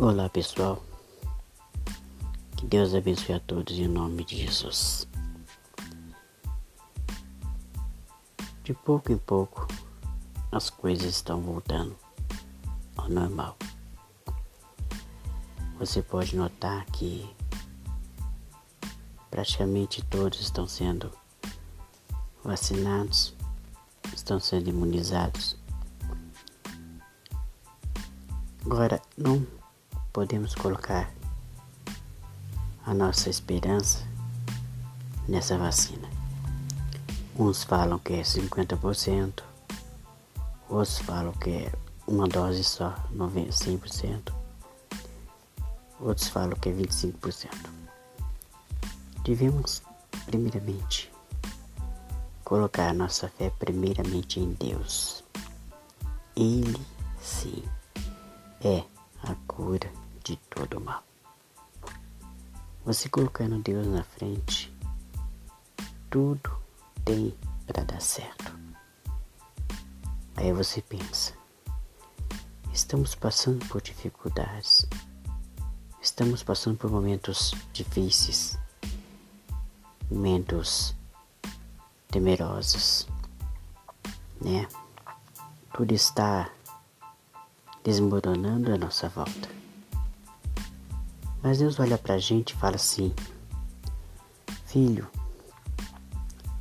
Olá pessoal, que Deus abençoe a todos em nome de Jesus. De pouco em pouco as coisas estão voltando ao normal. Você pode notar que praticamente todos estão sendo vacinados, estão sendo imunizados. Agora, não podemos colocar a nossa esperança nessa vacina. Uns falam que é 50%, outros falam que é uma dose só, 100%, outros falam que é 25%. Devemos, primeiramente, colocar a nossa fé primeiramente em Deus. Ele sim é a cura de todo mal. Você colocando Deus na frente, tudo tem para dar certo. Aí você pensa, estamos passando por dificuldades, estamos passando por momentos difíceis, momentos temerosos, né? Tudo está desmoronando a nossa volta. Mas Deus olha para a gente e fala assim: Filho,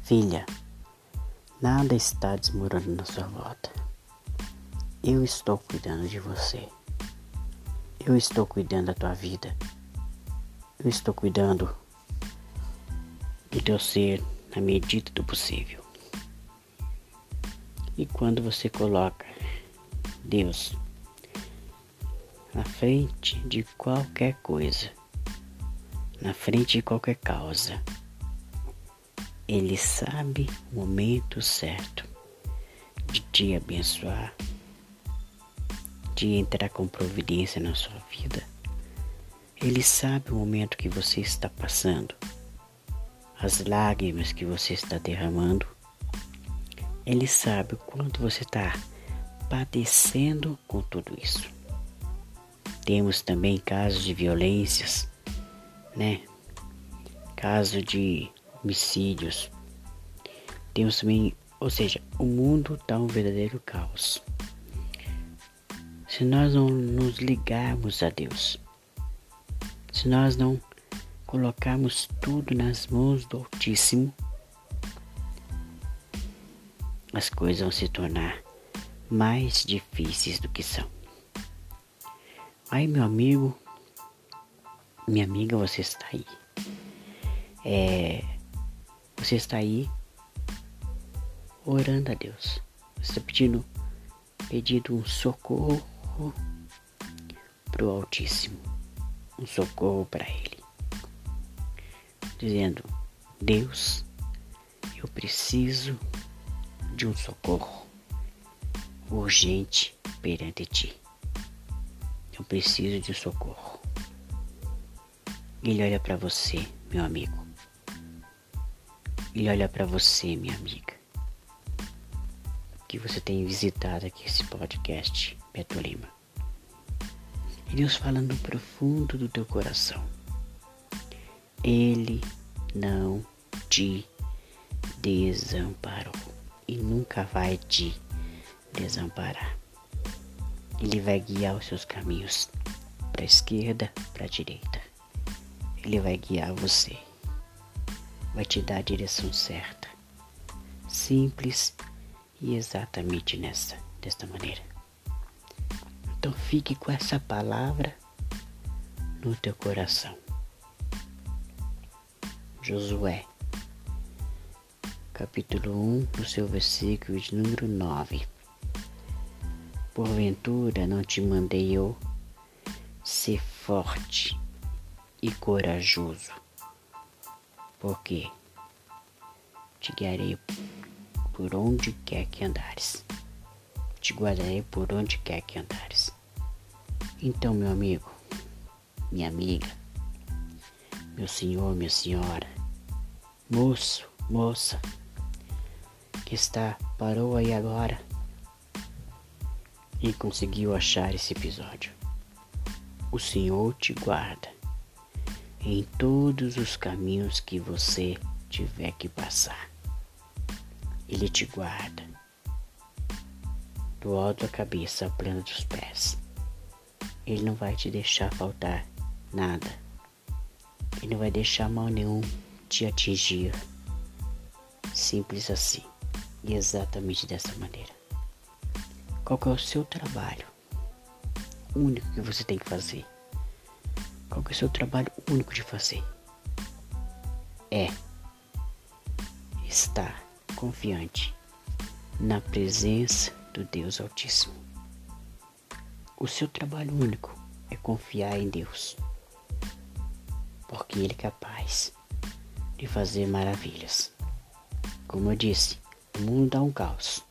filha, nada está desmoronando na sua volta. Eu estou cuidando de você. Eu estou cuidando da tua vida. Eu estou cuidando do teu ser na medida do possível. E quando você coloca Deus na frente de qualquer coisa, na frente de qualquer causa. Ele sabe o momento certo de te abençoar, de entrar com providência na sua vida. Ele sabe o momento que você está passando, as lágrimas que você está derramando. Ele sabe o quanto você está padecendo com tudo isso. Temos também casos de violências, né? Caso de homicídios. Temos também, ou seja, o mundo está um verdadeiro caos. Se nós não nos ligarmos a Deus, se nós não colocarmos tudo nas mãos do Altíssimo, as coisas vão se tornar mais difíceis do que são. Aí, meu amigo, minha amiga, você está aí. É, você está aí orando a Deus. Você está pedindo, pedindo um socorro para o Altíssimo, um socorro para Ele, dizendo: Deus, eu preciso de um socorro urgente perante Ti. Eu preciso de socorro. Ele olha para você, meu amigo. Ele olha para você, minha amiga. Que você tem visitado aqui esse podcast, Beto Lima. E Deus fala no profundo do teu coração. Ele não te desamparou e nunca vai te desamparar. Ele vai guiar os seus caminhos para a esquerda, para a direita. Ele vai guiar você. Vai te dar a direção certa. Simples e exatamente nessa, desta maneira. Então fique com essa palavra no teu coração. Josué, capítulo 1, no seu versículo de número 9. Porventura não te mandei eu ser forte e corajoso, porque te guiarei por onde quer que andares, te guardarei por onde quer que andares. Então, meu amigo, minha amiga, meu senhor, minha senhora, moço, moça, que está, parou aí agora e conseguiu achar esse episódio. O Senhor te guarda em todos os caminhos que você tiver que passar. Ele te guarda do alto da cabeça ao plano dos pés. Ele não vai te deixar faltar nada. Ele não vai deixar mal nenhum te atingir. Simples assim. E exatamente dessa maneira. Qual é o seu trabalho? Único que você tem que fazer. Qual é o seu trabalho único de fazer? É estar confiante na presença do Deus Altíssimo. O seu trabalho único é confiar em Deus, porque Ele é capaz de fazer maravilhas. Como eu disse, o mundo dá um caos.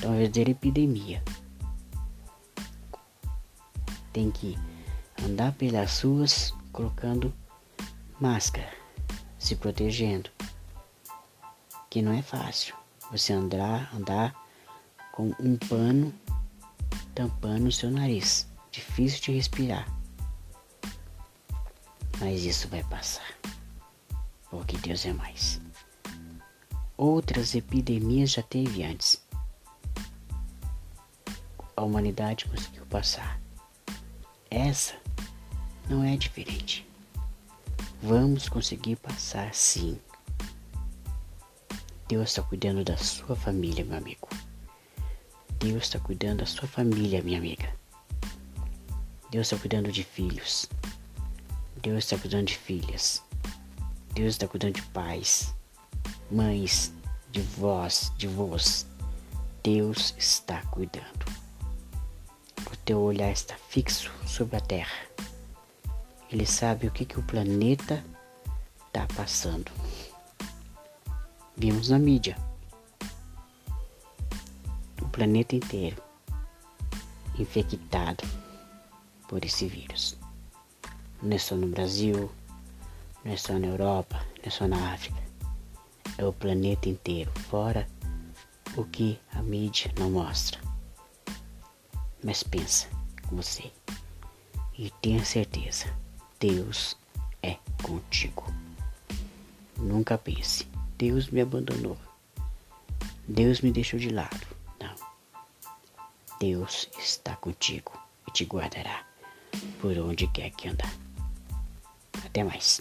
Talvez ter epidemia. Tem que andar pelas ruas colocando máscara, se protegendo. Que não é fácil você andar, andar com um pano tampando o seu nariz. Difícil de respirar. Mas isso vai passar. Porque Deus é mais. Outras epidemias já teve antes. A humanidade conseguiu passar. Essa não é diferente. Vamos conseguir passar sim. Deus está cuidando da sua família, meu amigo. Deus está cuidando da sua família, minha amiga. Deus está cuidando de filhos. Deus está cuidando de filhas. Deus está cuidando de pais, mães, de vós, de vós. Deus está cuidando. O teu olhar está fixo sobre a terra. Ele sabe o que, que o planeta está passando. Vimos na mídia planeta inteiro infectado por esse vírus. Não é só no Brasil, não é só na Europa, não é só na África. É o planeta inteiro, fora o que a mídia não mostra. Mas pensa com você e tenha certeza, Deus é contigo. Nunca pense, Deus me abandonou. Deus me deixou de lado. Deus está contigo e te guardará por onde quer que andar. Até mais.